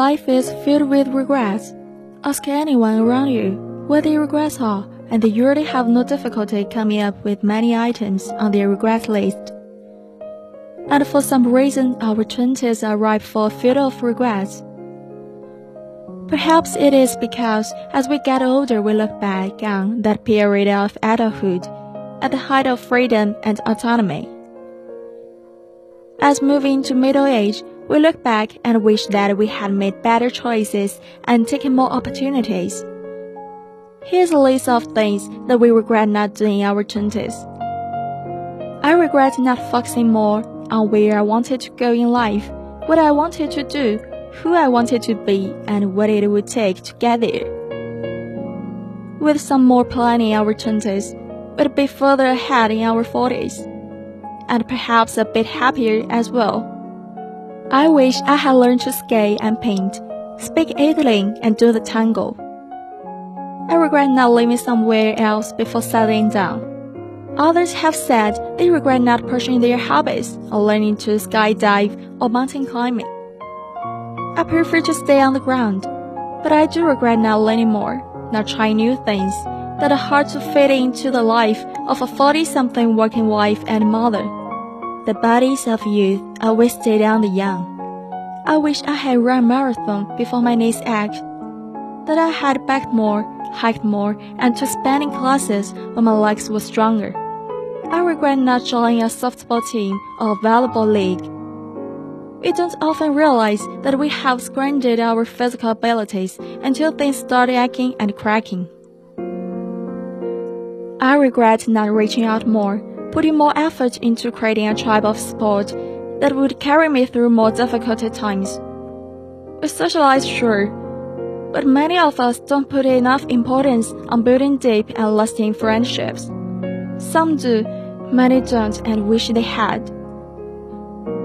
Life is filled with regrets. Ask anyone around you what their regrets are, and they usually have no difficulty coming up with many items on their regret list. And for some reason, our twenties are ripe for a field of regrets. Perhaps it is because as we get older, we look back on that period of adulthood at the height of freedom and autonomy. As moving to middle age, we look back and wish that we had made better choices and taken more opportunities. Here's a list of things that we regret not doing in our 20s. I regret not focusing more on where I wanted to go in life, what I wanted to do, who I wanted to be, and what it would take to get there. With some more planning in our 20s, we'd be further ahead in our 40s, and perhaps a bit happier as well. I wish I had learned to skate and paint, speak Italian, and do the tango. I regret not living somewhere else before settling down. Others have said they regret not pursuing their hobbies or learning to skydive or mountain climbing. I prefer to stay on the ground, but I do regret not learning more, not trying new things that are hard to fit into the life of a 40 something working wife and mother. The bodies of youth are wasted on the young. I wish I had run marathon before my knees ached, that I had backed more, hiked more, and took spinning classes when my legs were stronger. I regret not joining a softball team or a volleyball league. We don't often realize that we have squandered our physical abilities until things start aching and cracking. I regret not reaching out more, putting more effort into creating a tribe of support that would carry me through more difficult times. We socialize, sure, but many of us don't put enough importance on building deep and lasting friendships. Some do, many don't, and wish they had.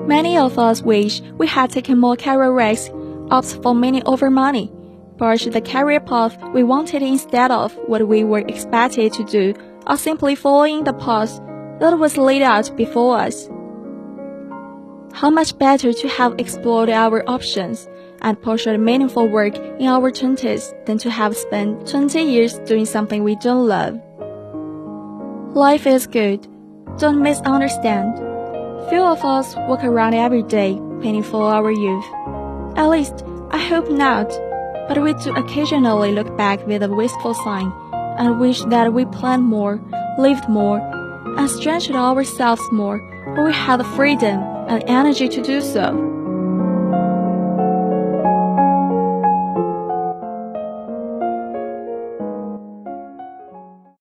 Many of us wish we had taken more career risks, opt for money over money, pursued the career path we wanted instead of what we were expected to do, or simply following the path that was laid out before us. How much better to have explored our options and pursued meaningful work in our 20s than to have spent 20 years doing something we don't love. Life is good. Don't misunderstand. Few of us walk around every day painting for our youth. At least, I hope not. But we do occasionally look back with a wistful sigh and wish that we planned more, lived more, and stretched ourselves more when we had the freedom and energy to do so.